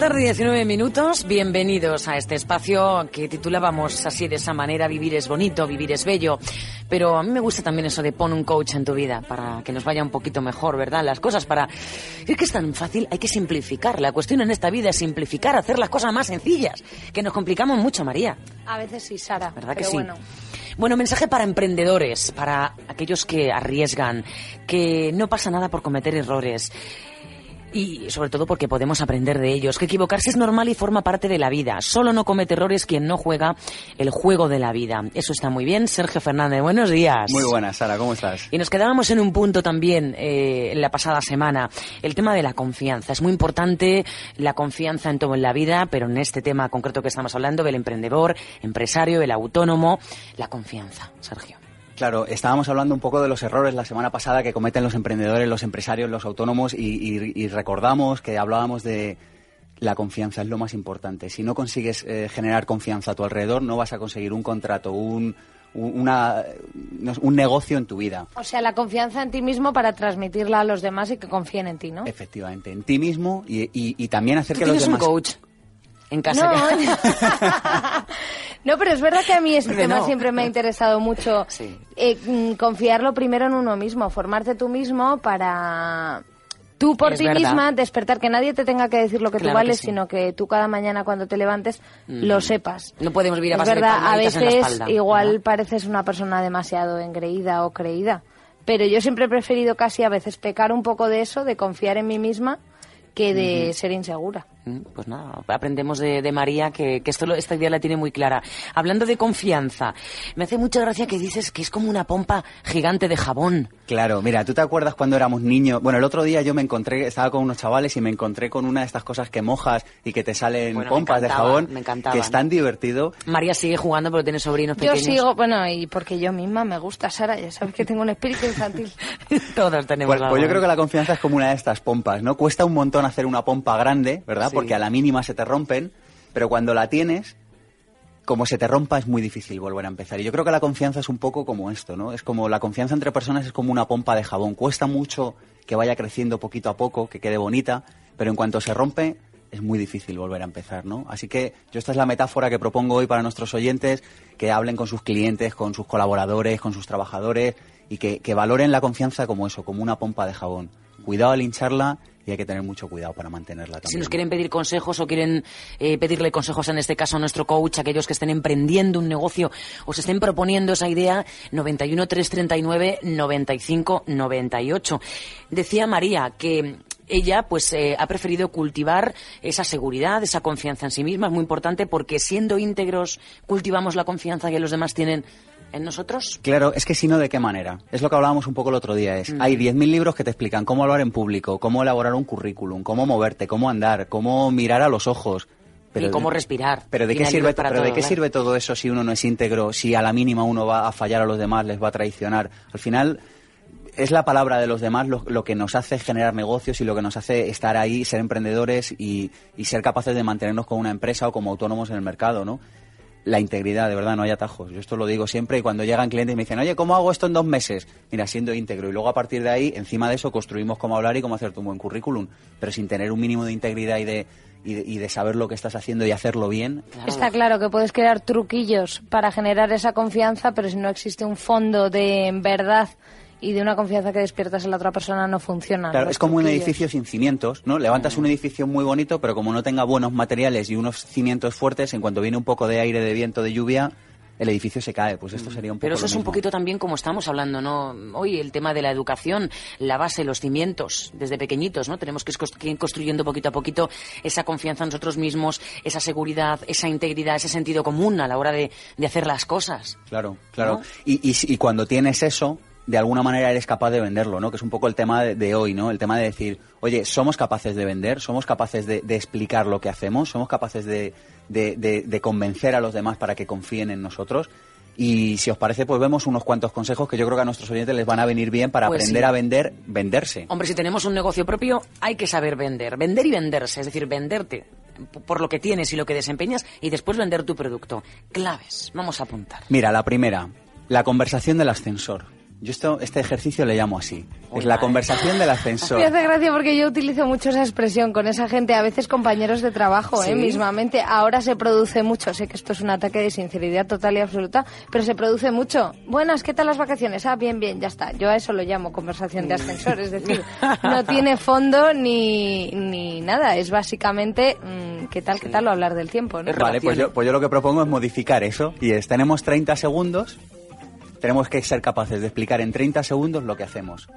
tarde, 19 minutos. Bienvenidos a este espacio que titulábamos así de esa manera: Vivir es bonito, vivir es bello. Pero a mí me gusta también eso de pon un coach en tu vida para que nos vaya un poquito mejor, ¿verdad? Las cosas para. Es que es tan fácil, hay que simplificar. La cuestión en esta vida es simplificar, hacer las cosas más sencillas, que nos complicamos mucho, María. A veces sí, Sara. ¿Verdad que sí? Bueno. Bueno, mensaje para emprendedores, para aquellos que arriesgan, que no pasa nada por cometer errores. Y sobre todo porque podemos aprender de ellos, que equivocarse es normal y forma parte de la vida. Solo no comete errores quien no juega el juego de la vida. Eso está muy bien. Sergio Fernández, buenos días. Muy buenas, Sara, ¿cómo estás? Y nos quedábamos en un punto también eh, en la pasada semana, el tema de la confianza. Es muy importante la confianza en todo en la vida, pero en este tema concreto que estamos hablando, del emprendedor, empresario, el autónomo, la confianza, Sergio. Claro, estábamos hablando un poco de los errores la semana pasada que cometen los emprendedores, los empresarios, los autónomos y, y- y recordamos que hablábamos de la confianza es lo más importante. Si no consigues eh, generar confianza a tu alrededor, no vas a conseguir un contrato, un, un- una, un negocio en tu vida. O sea, la confianza en ti mismo para transmitirla a los demás y que confíen en ti, ¿no? Efectivamente, en ti mismo y, y- y también hacer ¿Tú que los tienes un demás... coach en casa? No, no, pero es verdad que a mí este tema no. siempre me ha interesado mucho. Sí. eh, mm, confiarlo primero en uno mismo, formarte tú mismo para tú por Es ti verdad. misma despertar, que nadie te tenga que decir lo que Claro tú vales, que sí. sino que tú cada mañana cuando te levantes lo sepas. No podemos vivir a es verdad, a veces igual ¿verdad? pareces una persona demasiado engreída o creída, pero yo siempre he preferido casi a veces pecar un poco de eso, de confiar en mí misma, que de ser insegura. Mm, Pues nada, aprendemos de, de María que, que esto, lo- esta idea la tiene muy clara. Hablando de confianza, me hace mucha gracia que dices que es como una pompa gigante de jabón. Claro, mira, ¿tú te acuerdas cuando éramos niños? Bueno, el otro día yo me encontré, estaba con unos chavales y me encontré con una de estas cosas que mojas y que te salen Bueno, pompas de encantaba, jabón, me encantaban. que es tan divertido. María sigue jugando pero tiene sobrinos Yo pequeños. sigo, bueno, y porque yo misma me gusta, Sara, ya sabes que tengo un espíritu infantil. Todos tenemos Pues, algo. pues yo creo que la confianza es como una de estas pompas, ¿no? Cuesta un montón hacer una pompa grande, ¿verdad? Porque a la mínima se te rompen, pero cuando la tienes, como se te rompa es muy difícil volver a empezar. Y yo creo que la confianza es un poco como esto, ¿no? Es como la confianza entre personas es como una pompa de jabón. Cuesta mucho que vaya creciendo poquito a poco, que quede bonita, pero en cuanto se rompe es muy difícil volver a empezar, ¿no? Así que yo esta es la metáfora que propongo hoy para nuestros oyentes, que hablen con sus clientes, con sus colaboradores, con sus trabajadores y que, que valoren la confianza como eso, como una pompa de jabón. Cuidado al hincharla y hay que tener mucho cuidado para mantenerla también. Si nos quieren pedir consejos o quieren eh, pedirle consejos, en este caso a nuestro coach, aquellos que estén emprendiendo un negocio o se estén proponiendo esa idea, 91 339 95 98. Decía María que ella pues eh, ha preferido cultivar esa seguridad, esa confianza en sí misma, es muy importante porque siendo íntegros cultivamos la confianza que los demás tienen en nosotros. Claro, es que si no, ¿de qué manera? Es lo que hablábamos un poco el otro día. Es, Hay 10.000 libros que te explican cómo hablar en público, cómo elaborar un currículum, cómo moverte, cómo andar, cómo mirar a los ojos. Y cómo respirar. Pero ¿de qué, sirve, pero ¿de todo, qué claro. sirve todo eso si uno no es íntegro, si a la mínima uno va a fallar a los demás, les va a traicionar? Al final es la palabra de los demás lo, lo que nos hace generar negocios y lo que nos hace estar ahí, ser emprendedores y, y ser capaces de mantenernos como una empresa o como autónomos en el mercado, ¿no? La integridad, de verdad, no hay atajos. Yo esto lo digo siempre y cuando llegan clientes y me dicen, oye, ¿cómo hago esto en dos meses? Mira, siendo íntegro. Y luego a partir de ahí, encima de eso, construimos cómo hablar y cómo hacerte un buen currículum. Pero sin tener un mínimo de integridad y de, y de, y de saber lo que estás haciendo y hacerlo bien, Está claro que puedes crear truquillos para generar esa confianza, pero si no existe un fondo de verdad y de una confianza que despiertas en la otra persona no funciona. Claro, es como un edificio sin cimientos, ¿no? Levantas un edificio muy bonito, pero como no tenga buenos materiales y unos cimientos fuertes, en cuanto viene un poco de aire, de viento, de lluvia, el edificio se cae. Pues esto sería un poco Pero eso lo es un poquito también como estamos hablando, ¿no? Hoy el tema de la educación, la base, los cimientos, desde pequeñitos, ¿no? Tenemos que ir construyendo poquito a poquito esa confianza en nosotros mismos, esa seguridad, esa integridad, ese sentido común a la hora de, de hacer las cosas. Claro, claro. ¿No? Y, y cuando tienes eso, de alguna manera eres capaz de venderlo, ¿no? Que es un poco el tema de, de hoy, ¿no? El tema de decir, oye, somos capaces de vender, somos capaces de, de explicar lo que hacemos, somos capaces de, convencer a los demás para que confíen en nosotros. Y si os parece, pues vemos unos cuantos consejos que yo creo que a nuestros oyentes les van a venir bien para Pues aprender sí. a vender, venderse. Hombre, si tenemos un negocio propio, hay que saber vender. Vender y venderse, es decir, venderte por lo que tienes y lo que desempeñas y después vender tu producto. Claves, vamos a apuntar. Mira, la primera, la conversación del ascensor. Yo esto, este ejercicio le llamo así. Es la conversación del ascensor. Me hace gracia porque yo utilizo mucho esa expresión con esa gente, a veces compañeros de trabajo, Sí. ¿eh? mismamente. Ahora se produce mucho, sé que esto es un ataque de sinceridad total y absoluta, pero se produce mucho. Buenas, ¿qué tal las vacaciones? Ah, bien, bien, ya está. Yo a eso lo llamo conversación de ascensor, es decir, no tiene fondo ni, ni nada, es básicamente mm, qué tal, qué tal o hablar del tiempo. ¿no? Vale, pues yo, pues yo lo que propongo es modificar eso. Y es, tenemos 30 segundos, tenemos que ser capaces de explicar en 30 segundos lo que hacemos.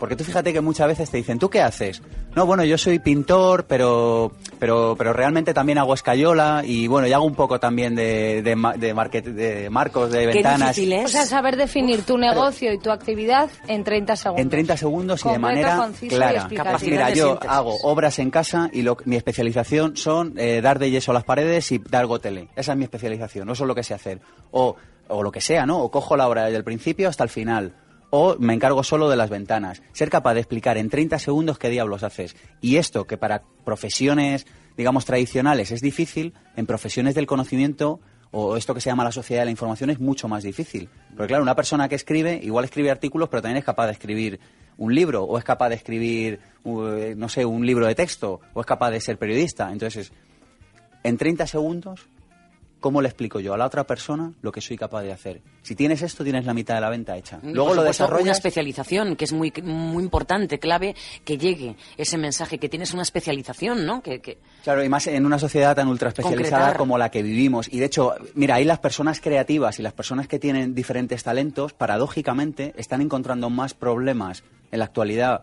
Porque tú fíjate que muchas veces te dicen, ¿tú qué haces? No, bueno, yo soy pintor, pero, pero, pero realmente también hago escayola y bueno, y hago un poco también de, de, de, market- de marcos, de Qué ventanas. difícil es. O sea, saber definir tu negocio y tu actividad en 30 segundos. En 30 segundos y de manera y clara. Pues mira, yo hago obras en casa y lo- mi especialización son eh, dar de yeso a las paredes y dar gotele. Esa es mi especialización, eso es lo que sé hacer. O, o lo que sea, ¿no? O cojo la obra desde el principio hasta el final. O me encargo solo de las ventanas. Ser capaz de explicar en 30 segundos qué diablos haces. Y esto, que para profesiones, digamos, tradicionales es difícil, en profesiones del conocimiento o esto que se llama la sociedad de la información es mucho más difícil. Porque claro, una persona que escribe, igual escribe artículos, pero también es capaz de escribir un libro, o es capaz de escribir, uh, no sé, un libro de texto, o es capaz de ser periodista. Entonces, en 30 segundos, ¿cómo le explico yo a la otra persona lo que soy capaz de hacer? Si tienes esto, tienes la mitad de la venta hecha. Y, Luego por lo supuesto, Una desarrollas... especialización, que es muy, muy importante, clave, que llegue ese mensaje, que tienes una especialización, ¿no? Que, que- Claro, y más en una sociedad tan ultra especializada Concretar. como la que vivimos. Y de hecho, mira, ahí las personas creativas y las personas que tienen diferentes talentos, paradójicamente, están encontrando más problemas en la actualidad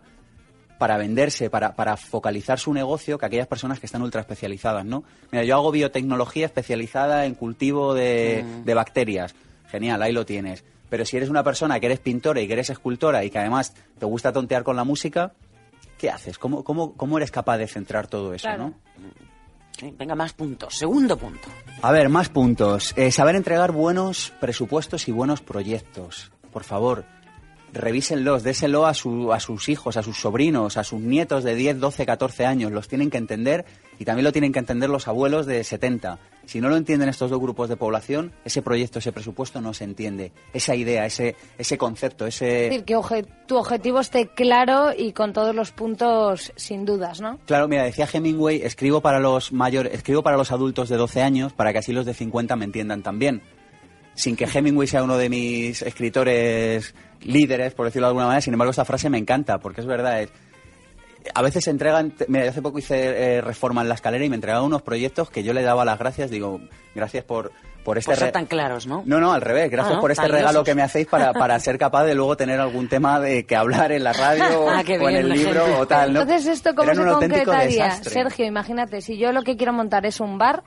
para venderse, para, para focalizar su negocio, que aquellas personas que están ultra especializadas, ¿no? Mira, yo hago biotecnología especializada en cultivo de, de bacterias. Genial, ahí lo tienes. Pero si eres una persona que eres pintora y que eres escultora y que además te gusta tontear con la música, ¿qué haces? ¿Cómo, cómo, cómo eres capaz de centrar todo eso, Claro. no? Venga, más puntos. Segundo punto. A ver, más puntos. Eh, saber entregar buenos presupuestos y buenos proyectos. Por favor, revísenlos, déselo a, su, a sus hijos, a sus sobrinos, a sus nietos de 10, 12, 14 años. Los tienen que entender y también lo tienen que entender los abuelos de 70. Si no lo entienden estos dos grupos de población, ese proyecto, ese presupuesto no se entiende. Esa idea, ese, ese concepto, Es ese... decir, que tu objetivo esté claro y con todos los puntos sin dudas, ¿no? Claro, mira, decía Hemingway, escribo para los mayores, escribo para los adultos de 12 años para que así los de 50 me entiendan también. Sin que Hemingway sea uno de mis escritores líderes, por decirlo de alguna manera, sin embargo esta frase me encanta, porque es verdad, es- a veces se entregan, mira, yo hace poco hice eh, reforma en la escalera y me entregaban unos proyectos que yo le daba las gracias, digo, gracias por, por este Por tan claros, ¿no? No, no, al revés. Gracias Ah, ¿no? por este regalo que me hacéis para, para ser capaz de luego tener algún tema de que hablar en la radio Ah, o en el libro o tal. ¿no? Entonces, ¿esto cómo Eran se concretaría? Sergio, imagínate, si yo lo que quiero montar es un bar,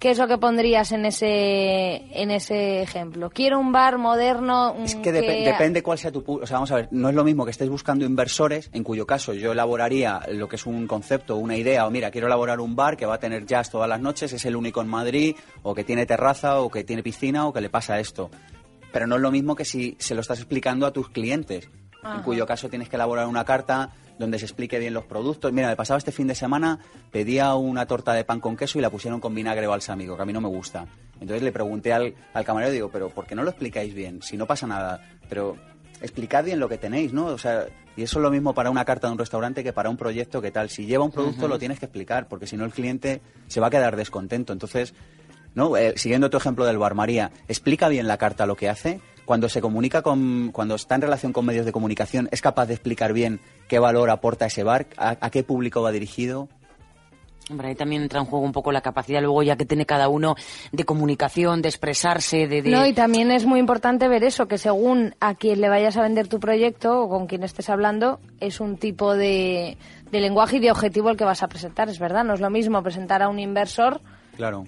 ¿qué es lo que pondrías en ese, en ese ejemplo? Quiero un bar moderno Es mm, que depe- depende cuál sea tu... O sea, vamos a ver, no es lo mismo que estés buscando inversores, en cuyo caso yo elaboraría lo que es un concepto, una idea, o mira, quiero elaborar un bar que va a tener jazz todas las noches, es el único en Madrid, o que tiene terraza, o que tiene piscina, o que le pasa esto. Pero no es lo mismo que si se lo estás explicando a tus clientes, en cuyo caso tienes que elaborar una carta donde se explique bien los productos. Mira, me pasaba este fin de semana, pedía una torta de pan con queso y la pusieron con vinagre balsámico, que a mí no me gusta. Entonces le pregunté al, al camarero, digo, pero ¿por qué no lo explicáis bien? Si no pasa nada, pero explicad bien lo que tenéis, ¿no? O sea, y eso es lo mismo para una carta de un restaurante que para un proyecto que tal. Si lleva un producto lo tienes que explicar, porque si no el cliente se va a quedar descontento. Entonces, ¿no? Eh, siguiendo tu ejemplo del bar, María, explica bien la carta lo que hace. Cuando se comunica con, cuando está en relación con medios de comunicación, es capaz de explicar bien qué valor aporta ese bar, a qué público va dirigido, Hombre, ahí también entra en juego un poco la capacidad luego ya que tiene cada uno de comunicación, de expresarse, de, No, y también es muy importante ver eso, que según a quien le vayas a vender tu proyecto o con quien estés hablando, es un tipo de, de lenguaje y de objetivo el que vas a presentar, es verdad. No es lo mismo presentar a un inversor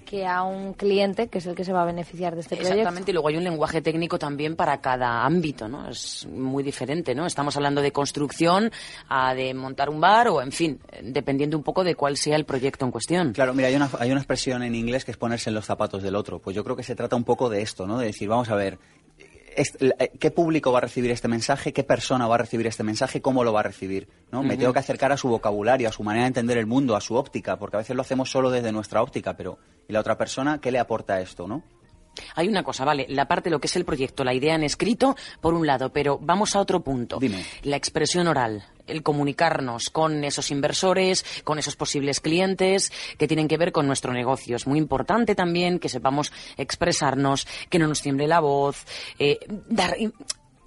que a un cliente que es el que se va a beneficiar de este proyecto. Exactamente, y luego hay un lenguaje técnico también para cada ámbito, ¿no? Es muy diferente, ¿no? Estamos hablando de construcción, a de montar un bar o, en fin, dependiendo un poco de cuál sea el proyecto en cuestión. Claro, mira, hay una, hay una expresión en inglés que es ponerse en los zapatos del otro. Pues yo creo que se trata un poco de esto, ¿no? De decir, vamos a ver, qué público va a recibir este mensaje, qué persona va a recibir este mensaje, cómo lo va a recibir. ¿no? Me tengo que acercar a su vocabulario, a su manera de entender el mundo, a su óptica, porque a veces lo hacemos solo desde nuestra óptica, pero ¿y la otra persona qué le aporta esto? ¿no? Hay una cosa, vale, la parte de lo que es el proyecto, la idea en escrito, por un lado, pero vamos a otro punto. Dime. La expresión oral, el comunicarnos con esos inversores, con esos posibles clientes que tienen que ver con nuestro negocio. Es muy importante también que sepamos expresarnos, que no nos tiemble la voz, eh, dar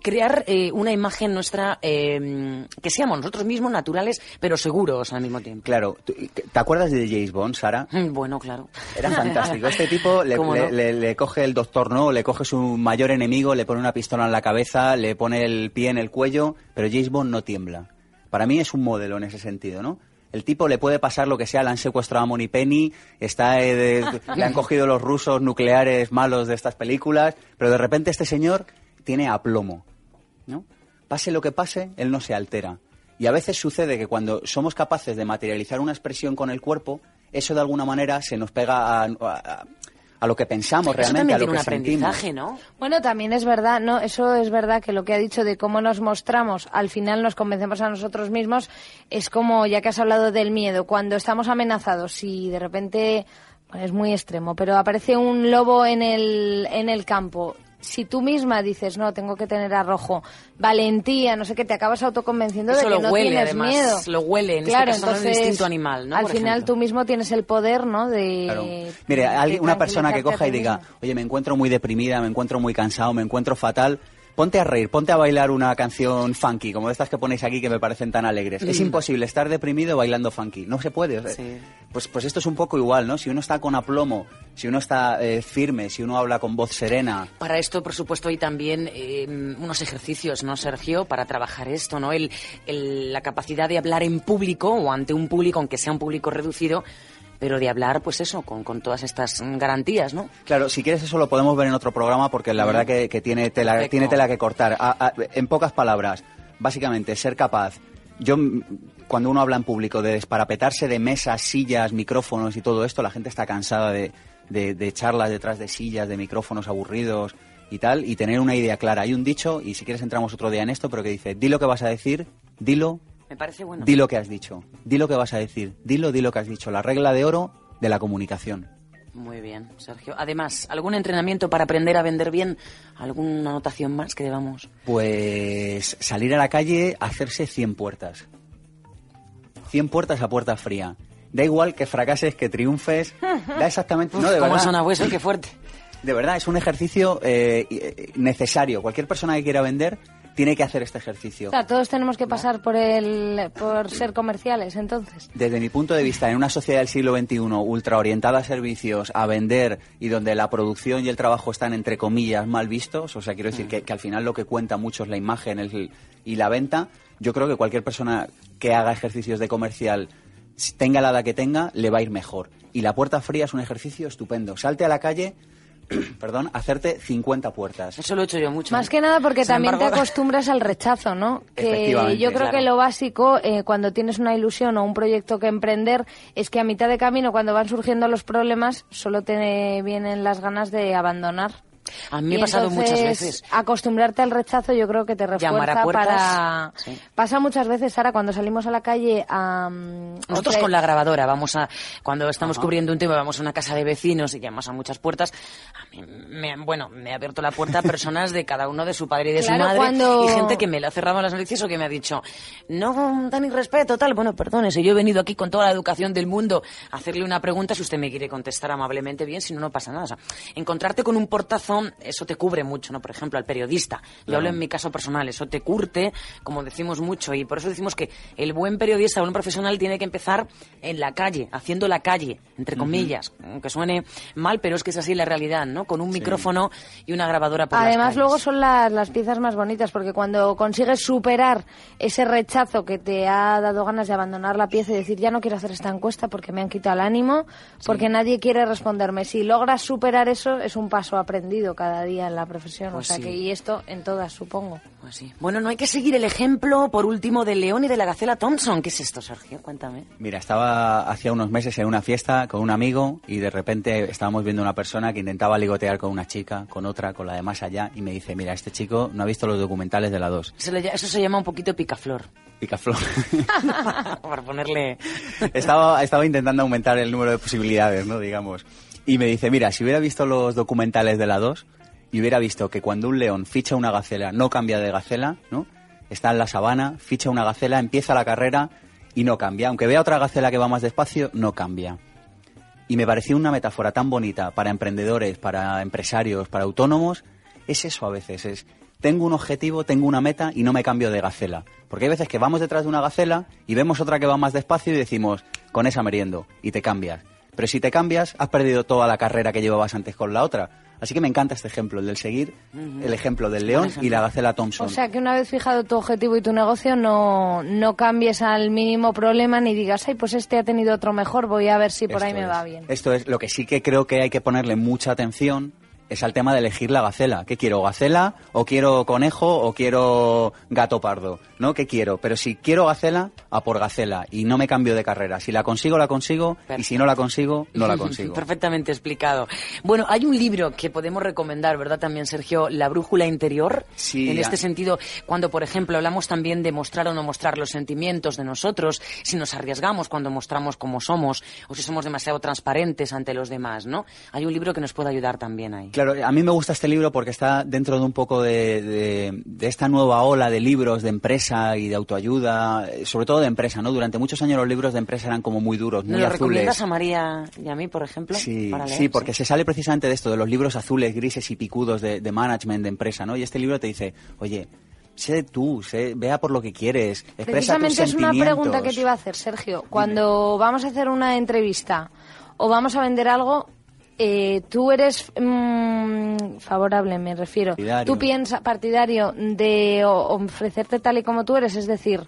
crear eh, una imagen nuestra eh, que seamos nosotros mismos naturales, pero seguros al mismo tiempo. Claro. ¿Te acuerdas de James Bond, Sara? Bueno, claro. Era fantástico. Este tipo le, coge el doctor no, le coge su mayor enemigo, le pone una pistola en la cabeza, le pone el pie en el cuello, pero James Bond no tiembla. Para mí es un modelo en ese sentido, ¿no? El tipo le puede pasar lo que sea, le han secuestrado a Moni Penny, está, eh, le han cogido los rusos nucleares malos de estas películas, pero de repente este señor tiene aplomo ¿no? Pase lo que pase, él no se altera. Y a veces sucede que cuando somos capaces de materializar una expresión con el cuerpo, eso de alguna manera se nos pega a, lo que pensamos realmente, a lo que un aprendizaje, ¿no? Bueno, también es verdad, no, eso es verdad que lo que ha dicho de cómo nos mostramos, al final nos convencemos a nosotros mismos, es como ya que has hablado del miedo, cuando estamos amenazados y de repente es muy extremo, pero aparece un lobo en el en el campo si tú misma dices, no, tengo que tener arrojo, valentía, no sé qué, te acabas autoconvenciendo de que no tienes miedo. Lo huele, en este claro, este caso entonces, instinto animal, ¿no? Al final tú mismo tienes el poder, ¿no? De... Mire, alguien, una persona que coja y diga, oye, me encuentro muy deprimida, me encuentro muy cansado, me encuentro fatal, ponte a reír, ponte a bailar una canción funky, como estas que ponéis aquí que me parecen tan alegres. Es mm. imposible estar deprimido bailando funky, no se puede. Pues, pues esto es un poco igual, ¿no? Si uno está con aplomo, si uno está eh, firme, si uno habla con voz serena. Para esto, por supuesto, hay también eh, unos ejercicios, ¿no, Sergio? Para trabajar esto, ¿no? El, la capacidad de hablar en público o ante un público, aunque sea un público reducido, pero de hablar, pues eso, con, con, todas estas garantías, ¿no? Claro, si quieres eso lo podemos ver en otro programa porque la verdad que, que tiene, tela, tiene tela que cortar. en pocas palabras, básicamente, ser capaz. Yo, cuando uno habla en público de desparapetarse de mesas, sillas, micrófonos y todo esto, la gente está cansada de, de, de charlas detrás de sillas, de micrófonos aburridos y tal, y tener una idea clara. Hay un dicho, y si quieres entramos otro día en esto, pero que dice, di lo que vas a decir, dilo me parece bueno. Di lo que has dicho. Di lo que vas a decir. Dilo, di lo que has dicho. La regla de oro de la comunicación. Muy bien, Sergio. Además, ¿algún entrenamiento para aprender a vender bien? ¿Alguna anotación más que debamos? Pues salir a la calle, hacerse 100 puertas. 100 puertas a puerta fría. Da igual que fracases, que triunfes. Da exactamente. no, de ¿Cómo suena eso? Qué fuerte. De verdad, es un ejercicio eh, eh, necesario. Cualquier persona que quiera vender tiene que hacer este ejercicio. O sea, todos tenemos que pasar por el, por ser comerciales, entonces. Desde mi punto de vista, en una sociedad del siglo XXI ultra orientada a servicios, a vender y donde la producción y el trabajo están entre comillas mal vistos, o sea, quiero decir mm. que, al final lo que cuenta mucho es la imagen y la venta. Yo creo que cualquier persona que haga ejercicios de comercial tenga la edad que tenga, le va a ir mejor. Y la puerta fría es un ejercicio estupendo. Salte a la calle, perdón, hacerte 50 puertas. Eso lo he hecho yo mucho. Más ¿eh? que nada porque también te acostumbras al rechazo, ¿no? Que yo creo que lo básico eh, cuando tienes una ilusión o un proyecto que emprender es que a mitad de camino, cuando van surgiendo los problemas, solo te vienen las ganas de abandonar. A mí me ha pasado muchas veces. Acostumbrarte al rechazo yo creo que te refuerza para... Pasa muchas veces, Sara, cuando salimos a la calle a... Mm, Nosotros con la grabadora vamos a... Cuando estamos cubriendo un tema vamos a una casa de vecinos y llamamos a muchas puertas. A mí, me, bueno, me ha abierto la puerta a personas de cada uno de su padre y de su madre y gente que me le ha cerrado las noticias o que me ha dicho no dan irrespeto, tal. Bueno, perdónese, yo he venido aquí con toda la educación del mundo a hacerle una pregunta si usted me quiere contestar amablemente bien, si no, no pasa nada. O sea, encontrarte con un portazo eso te cubre mucho, ¿no? Por ejemplo, al periodista. Yo hablo en mi caso personal, eso te curte, como decimos mucho, y por eso decimos que el buen periodista, el buen profesional tiene que empezar en la calle, haciendo la calle, entre comillas, aunque suene mal, pero es que es así la realidad, ¿no? Con un micrófono y una grabadora por Además, luego son las, las piezas más bonitas, porque cuando consigues superar ese rechazo que te ha dado ganas de abandonar la pieza y decir, ya no quiero hacer esta encuesta porque me han quitado el ánimo, porque nadie quiere responderme. Si logras superar eso, es un paso aprendido cada día en la profesión. Pues o sea sí. que, y esto en todas, supongo. Pues sí. Bueno, no hay que seguir el ejemplo, por último, del león y de la gacela Thompson. ¿Qué es esto, Sergio? Cuéntame. Mira, estaba hacía unos meses en una fiesta con un amigo y de repente estábamos viendo una persona que intentaba ligotear con una chica, con otra, con la de más allá y me dice, mira, este chico no ha visto los documentales de la 2. Eso, se llama un poquito picaflor. Picaflor. Por ponerle... estaba, estaba intentando aumentar el número de posibilidades, ¿no? Digamos. Y me dice, mira, si hubiera visto los documentales de la 2 y hubiera visto que cuando un león ficha una gacela, no cambia de gacela, ¿no? Está en la sabana, ficha una gacela, empieza la carrera y no cambia. Aunque vea otra gacela que va más despacio, no cambia. Y me pareció una metáfora tan bonita para emprendedores, para empresarios, para autónomos. Es eso a veces, es tengo un objetivo, tengo una meta y no me cambio de gacela. Porque hay veces que vamos detrás de una gacela y vemos otra que va más despacio y decimos, con esa meriendo, y te cambias. Pero si te cambias, has perdido toda la carrera que llevabas antes con la otra. Así que me encanta este ejemplo, el del seguir, el ejemplo del león y la gacela Thompson. O sea que una vez fijado tu objetivo y tu negocio, no, no cambies al mínimo problema ni digas, ay, pues este ha tenido otro mejor, voy a ver si por ahí me va bien. Esto es lo que sí que creo que hay que ponerle mucha atención es al tema de elegir la gacela. ¿Qué quiero? ¿Gacela? ¿O quiero conejo? ¿O quiero gato pardo? ¿No? ¿Qué quiero? Pero si quiero gacela, a por gacela. Y no me cambio de carrera. Si la consigo, la consigo. Y si no la consigo, no la consigo. Perfectamente explicado. Bueno, hay un libro que podemos recomendar, ¿verdad? También, Sergio, La brújula interior. Sí, En este sentido, cuando, por ejemplo, hablamos también de mostrar o no mostrar los sentimientos de nosotros, si nos arriesgamos cuando mostramos cómo somos, o si somos demasiado transparentes ante los demás, ¿no? Hay un libro que nos puede ayudar también ahí. Claro, a mí me gusta este libro porque está dentro de un poco de, de- de esta nueva ola de libros de empresa y de autoayuda, eh, sobre todo de empresa, ¿no? Durante muchos años los libros de empresa eran como muy duros, ¿Nos muy lo azules. recomiendas a María y a mí, por ejemplo? Sí, para leer? sí, porque se sale precisamente de esto, de los libros azules, grises y picudos de, de management, de empresa, ¿no? Y este libro te dice, oye, sé tú, sé, vea por lo que quieres, expresa tus Precisamente es una pregunta que te iba a hacer, Sergio. Cuando vamos a hacer una entrevista o vamos a vender algo, eh, tú eres mm, favorable, me refiero. Partidario. Tú piensas partidario de ofrecerte tal y como tú eres, es decir,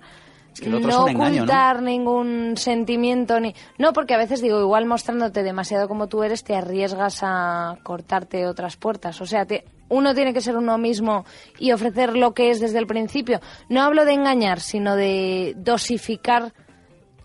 Es que no ocultar ningún sentimiento ni no porque a veces digo igual mostrándote demasiado como tú eres te arriesgas a cortarte otras puertas o sea te- uno tiene que ser uno mismo y ofrecer lo que es desde el principio no hablo de engañar sino de dosificar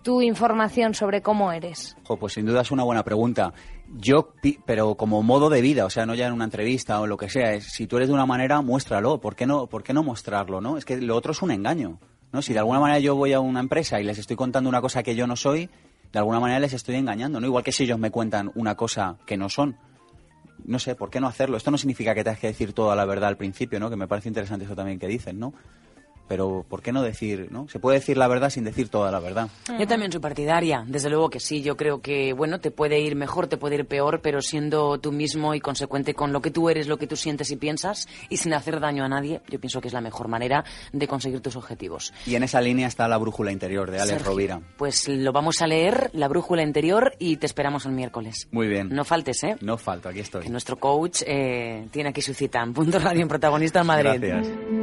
tu información sobre cómo eres pues sin duda es una buena pregunta. Yo, pero como modo de vida, o sea, no ya en una entrevista o lo que sea, es, si tú eres de una manera, muéstralo. ¿Por qué no, por qué no mostrarlo, no? Es que lo otro es un engaño, ¿no? Si de alguna manera yo voy a una empresa y les estoy contando una cosa que yo no soy, de alguna manera les estoy engañando, ¿no? Igual que si ellos me cuentan una cosa que no son. No sé, ¿por qué no hacerlo? Esto no significa que tengas que decir toda la verdad al principio, ¿no? Que me parece interesante eso también que dicen, ¿no? Pero ¿por qué no decir, no? Se puede decir la verdad sin decir toda la verdad. Yo también soy partidaria, desde luego que sí. Yo creo que, bueno, te puede ir mejor, te puede ir peor, pero siendo tú mismo y consecuente con lo que tú eres, lo que tú sientes y piensas, y sin hacer daño a nadie, yo pienso que es la mejor manera de conseguir tus objetivos. Y en esa línea está la brújula interior de Alex Sergio, Rovira. Pues lo vamos a leer, La Brújula Interior, y te esperamos el miércoles. Muy bien. No faltes, ¿eh? No falto, aquí estoy. Que nuestro coach eh, tiene aquí su cita en Punto Radio en Protagonista en Madrid. Gracias.